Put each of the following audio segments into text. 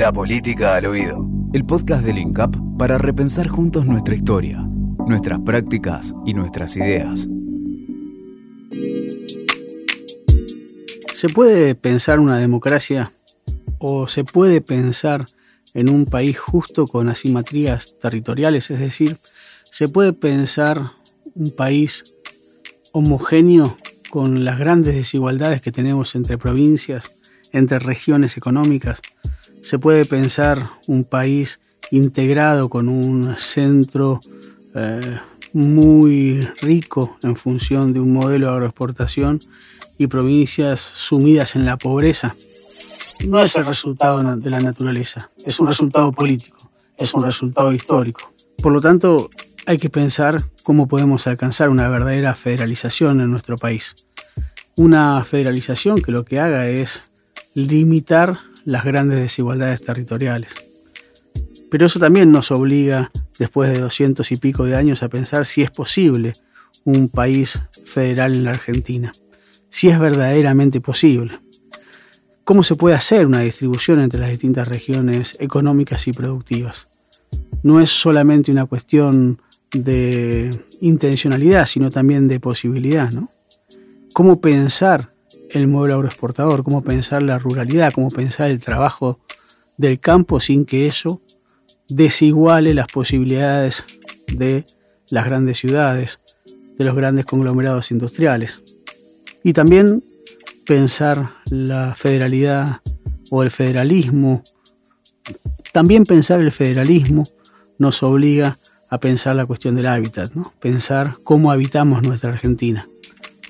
La política al oído. El podcast del INCAP para repensar juntos nuestra historia, nuestras prácticas y nuestras ideas. ¿Se puede pensar una democracia o se puede pensar en un país justo con asimetrías territoriales? Es decir, ¿se puede pensar un país homogéneo con las grandes desigualdades que tenemos entre provincias, entre regiones económicas? Se puede pensar un país integrado con un centro eh, muy rico en función de un modelo de agroexportación y provincias sumidas en la pobreza. No es el resultado de la naturaleza, es un resultado político, es un resultado histórico. Por lo tanto, hay que pensar cómo podemos alcanzar una verdadera federalización en nuestro país. Una federalización que lo que haga es limitar las grandes desigualdades territoriales. Pero eso también nos obliga, después de doscientos y pico de años, a pensar si es posible un país federal en la Argentina, si es verdaderamente posible. ¿Cómo se puede hacer una distribución entre las distintas regiones económicas y productivas? No es solamente una cuestión de intencionalidad, sino también de posibilidad, ¿no? ¿Cómo pensar el modelo agroexportador, cómo pensar la ruralidad, cómo pensar el trabajo del campo sin que eso desiguale las posibilidades de las grandes ciudades, de los grandes conglomerados industriales. Y también pensar la federalidad o el federalismo. También pensar el federalismo nos obliga a pensar la cuestión del hábitat, pensar cómo habitamos nuestra Argentina.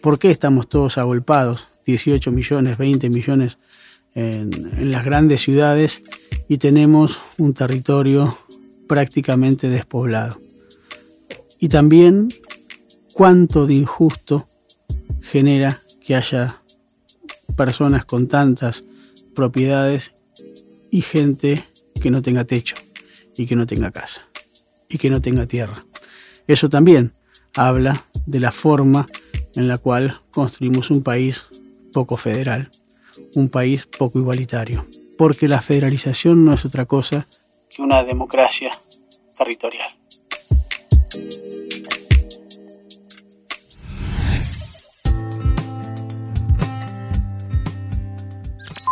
¿Por qué estamos todos agolpados? 18 millones, 20 millones en, las grandes ciudades y tenemos un territorio prácticamente despoblado. Y también cuánto de injusto genera que haya personas con tantas propiedades y gente que no tenga techo y que no tenga casa y que no tenga tierra. Eso también habla de la forma en la cual construimos un país poco federal, un país poco igualitario, porque la federalización no es otra cosa que una democracia territorial.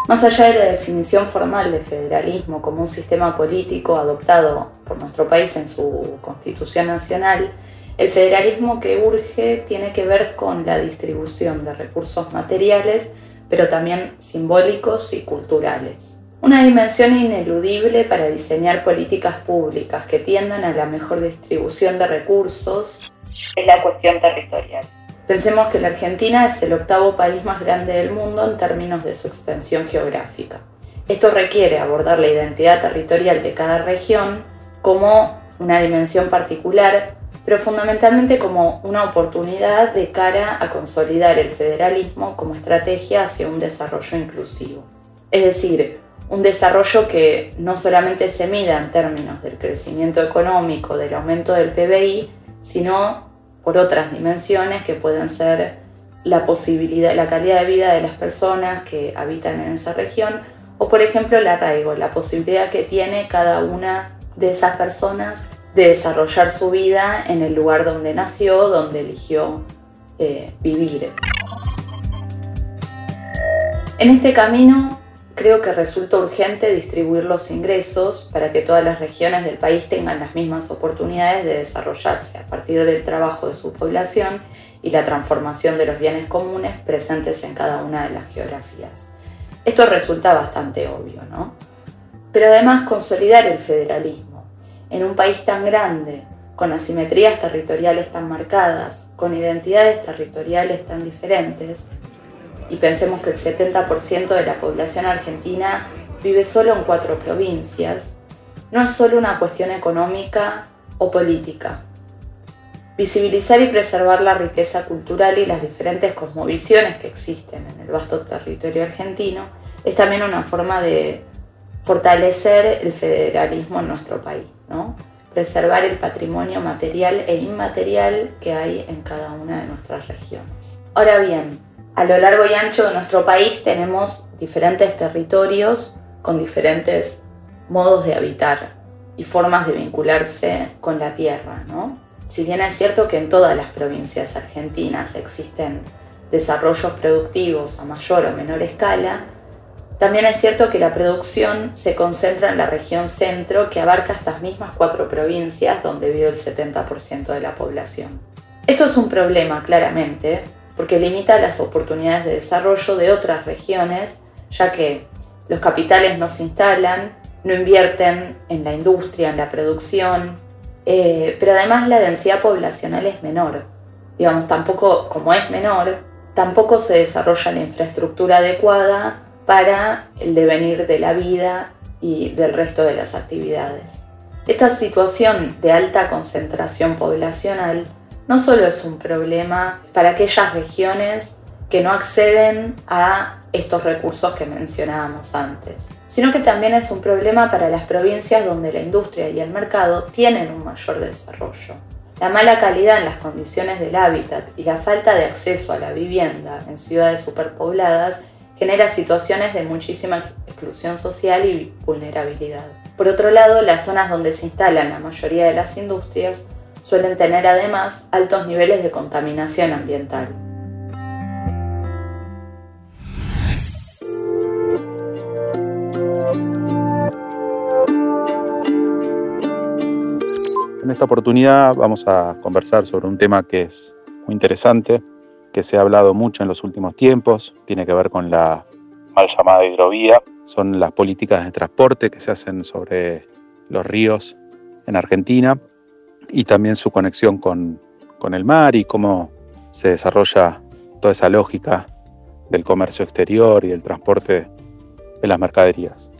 Más allá de la definición formal de federalismo como un sistema político adoptado por nuestro país en su constitución nacional, el federalismo que urge tiene que ver con la distribución de recursos materiales, pero también simbólicos y culturales. Una dimensión ineludible para diseñar políticas públicas que tiendan a la mejor distribución de recursos es la cuestión territorial. Pensemos que la Argentina es el octavo país más grande del mundo en términos de su extensión geográfica. Esto requiere abordar la identidad territorial de cada región como una dimensión particular pero fundamentalmente como una oportunidad de cara a consolidar el federalismo como estrategia hacia un desarrollo inclusivo. Es decir, un desarrollo que no solamente se mida en términos del crecimiento económico, del aumento del PBI, sino por otras dimensiones que pueden ser la posibilidad, la calidad de vida de las personas que habitan en esa región, o por ejemplo el arraigo, la posibilidad que tiene cada una de esas personas de desarrollar su vida en el lugar donde nació, donde eligió eh, vivir. En este camino creo que resulta urgente distribuir los ingresos para que todas las regiones del país tengan las mismas oportunidades de desarrollarse a partir del trabajo de su población y la transformación de los bienes comunes presentes en cada una de las geografías. Esto resulta bastante obvio, ¿no? Pero además consolidar el federalismo en un país tan grande, con asimetrías territoriales tan marcadas, con identidades territoriales tan diferentes, y pensemos que el 70% de la población argentina vive solo en cuatro provincias, no es solo una cuestión económica o política. Visibilizar y preservar la riqueza cultural y las diferentes cosmovisiones que existen en el vasto territorio argentino es también una forma de fortalecer el federalismo en nuestro país, ¿no? preservar el patrimonio material e inmaterial que hay en cada una de nuestras regiones. Ahora bien, a lo largo y ancho de nuestro país tenemos diferentes territorios con diferentes modos de habitar y formas de vincularse con la tierra. ¿no? Si bien es cierto que en todas las provincias argentinas existen desarrollos productivos a mayor o menor escala, también es cierto que la producción se concentra en la región centro que abarca estas mismas cuatro provincias donde vive el 70% de la población. Esto es un problema, claramente, porque limita las oportunidades de desarrollo de otras regiones, ya que los capitales no se instalan, no invierten en la industria, en la producción, eh, pero además la densidad poblacional es menor. Digamos, tampoco, como es menor, tampoco se desarrolla la infraestructura adecuada para el devenir de la vida y del resto de las actividades. Esta situación de alta concentración poblacional no solo es un problema para aquellas regiones que no acceden a estos recursos que mencionábamos antes, sino que también es un problema para las provincias donde la industria y el mercado tienen un mayor desarrollo. La mala calidad en las condiciones del hábitat y la falta de acceso a la vivienda en ciudades superpobladas genera situaciones de muchísima exclusión social y vulnerabilidad. Por otro lado, las zonas donde se instalan la mayoría de las industrias suelen tener además altos niveles de contaminación ambiental. En esta oportunidad vamos a conversar sobre un tema que es muy interesante, que se ha hablado mucho en los últimos tiempos, tiene que ver con la mal llamada hidrovía, son las políticas de transporte que se hacen sobre los ríos en Argentina y también su conexión con, el mar y cómo se desarrolla toda esa lógica del comercio exterior y el transporte de las mercaderías.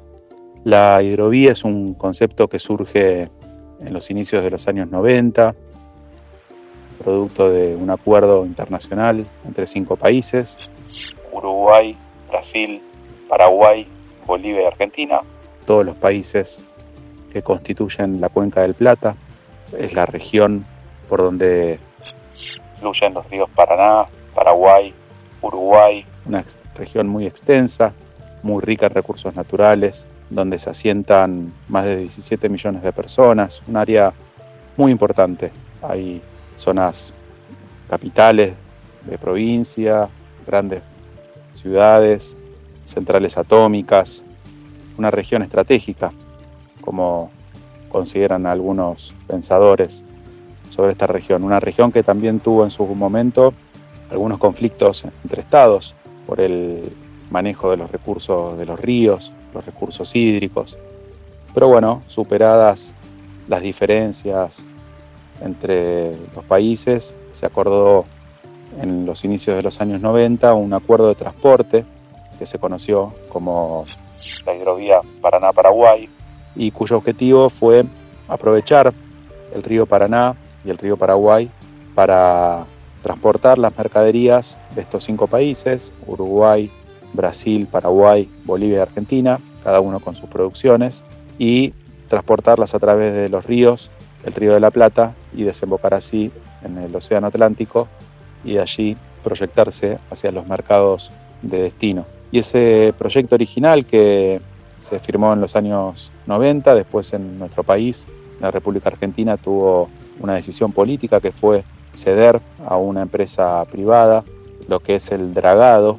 La hidrovía es un concepto que surge en los inicios de los años 90, producto de un acuerdo internacional entre cinco países, Uruguay, Brasil, Paraguay, Bolivia y Argentina, todos los países que constituyen la cuenca del Plata, es la región por donde fluyen los ríos Paraná, Paraguay, Uruguay, una región muy extensa, muy rica en recursos naturales, donde se asientan más de 17 millones de personas, un área muy importante. Hay zonas capitales de provincia, grandes ciudades, centrales atómicas, una región estratégica, como consideran algunos pensadores sobre esta región. Una región que también tuvo en su momento algunos conflictos entre estados por el manejo de los recursos de los ríos, los recursos hídricos. Pero bueno, superadas las diferencias entre los países, se acordó en los inicios de los años 90 un acuerdo de transporte que se conoció como la hidrovía Paraná-Paraguay, y cuyo objetivo fue aprovechar el río Paraná y el río Paraguay para transportar las mercaderías de estos cinco países, Uruguay, Brasil, Paraguay, Bolivia y Argentina, cada uno con sus producciones, y transportarlas a través de los ríos, el río de la Plata, y desembocar así en el Océano Atlántico y allí proyectarse hacia los mercados de destino. Y ese proyecto original que se firmó en los años 90, después en nuestro país, la República Argentina, tuvo una decisión política que fue ceder a una empresa privada lo que es el dragado,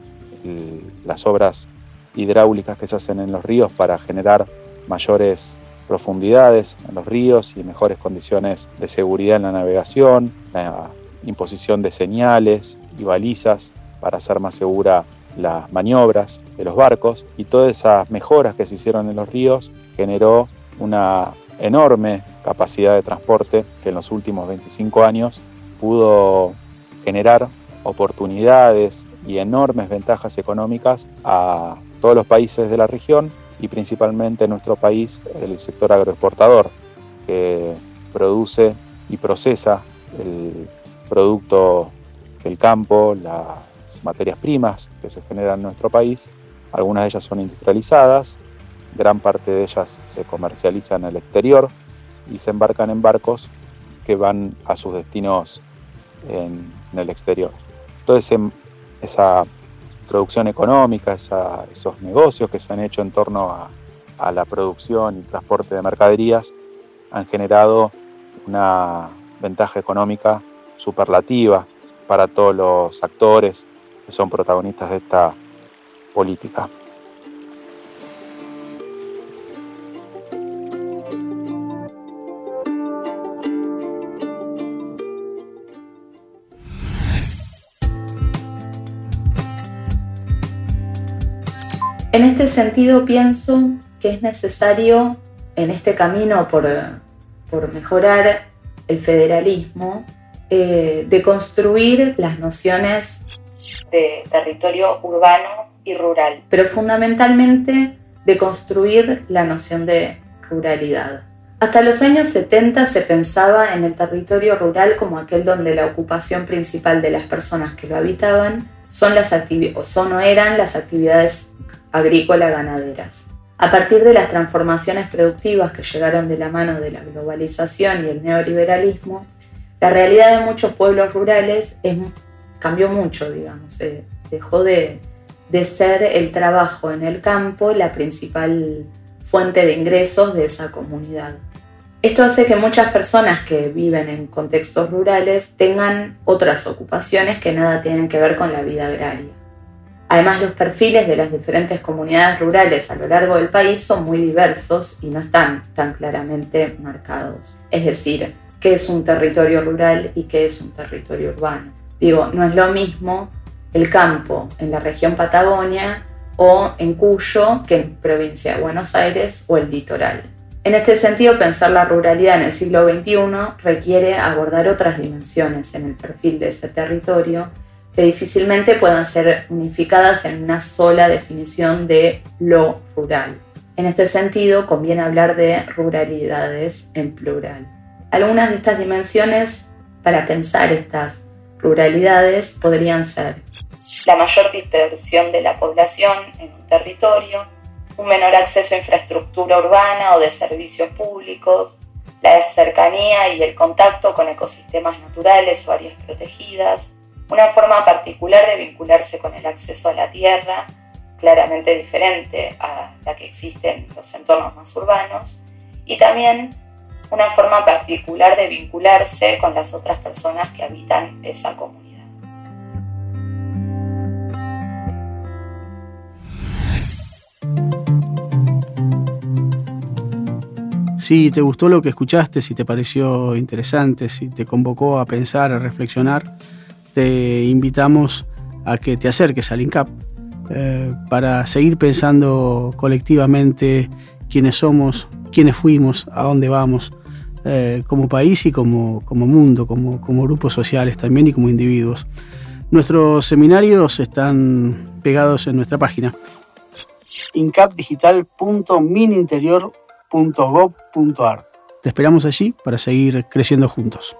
las obras hidráulicas que se hacen en los ríos para generar mayores profundidades en los ríos y mejores condiciones de seguridad en la navegación, la imposición de señales y balizas para hacer más segura las maniobras de los barcos y todas esas mejoras que se hicieron en los ríos generó una enorme capacidad de transporte que en los últimos 25 años pudo generar oportunidades y enormes ventajas económicas a todos los países de la región y principalmente en nuestro país el sector agroexportador que produce y procesa el producto del campo, la materias primas que se generan en nuestro país. Algunas de ellas son industrializadas, gran parte de ellas se comercializan en el exterior y se embarcan en barcos que van a sus destinos en, el exterior. Toda esa producción económica, esos negocios que se han hecho en torno a la producción y transporte de mercaderías han generado una ventaja económica superlativa para todos los actores que son protagonistas de esta política. En este sentido pienso que es necesario en este camino por, mejorar el federalismo, eh, de construir las nociones de territorio urbano y rural, pero fundamentalmente de construir la noción de ruralidad. Hasta los años 70 se pensaba en el territorio rural como aquel donde la ocupación principal de las personas que lo habitaban son las o son o eran las actividades agrícola-ganaderas. A partir de las transformaciones productivas que llegaron de la mano de la globalización y el neoliberalismo, la realidad de muchos pueblos rurales cambió mucho, digamos. Eh, dejó de, de ser el trabajo en el campo la principal fuente de ingresos de esa comunidad. Esto hace que muchas personas que viven en contextos rurales tengan otras ocupaciones que nada tienen que ver con la vida agraria. Además, los perfiles de las diferentes comunidades rurales a lo largo del país son muy diversos y no están tan claramente marcados. Es decir, qué es un territorio rural y qué es un territorio urbano. Digo, no es lo mismo el campo en la región Patagonia o en Cuyo que en provincia de Buenos Aires o el litoral. En este sentido, pensar la ruralidad en el siglo XXI requiere abordar otras dimensiones en el perfil de ese territorio que difícilmente puedan ser unificadas en una sola definición de lo rural. En este sentido, conviene hablar de ruralidades en plural. Algunas de estas dimensiones para pensar estas ruralidades podrían ser la mayor dispersión de la población en un territorio, un menor acceso a infraestructura urbana o de servicios públicos, la cercanía y el contacto con ecosistemas naturales o áreas protegidas, una forma particular de vincularse con el acceso a la tierra, claramente diferente a la que existe en los entornos más urbanos, y también una forma particular de vincularse con las otras personas que habitan esa comunidad. Si te gustó lo que escuchaste, si te pareció interesante, si te convocó a pensar, a reflexionar, te invitamos a que te acerques al INCAP eh, para seguir pensando colectivamente quiénes somos, quiénes fuimos, a dónde vamos, eh, como país y como, como mundo, como, como, grupos sociales también y como individuos. Nuestros seminarios están pegados en nuestra página incapdigital.mininterior.gov.ar. Te esperamos allí para seguir creciendo juntos.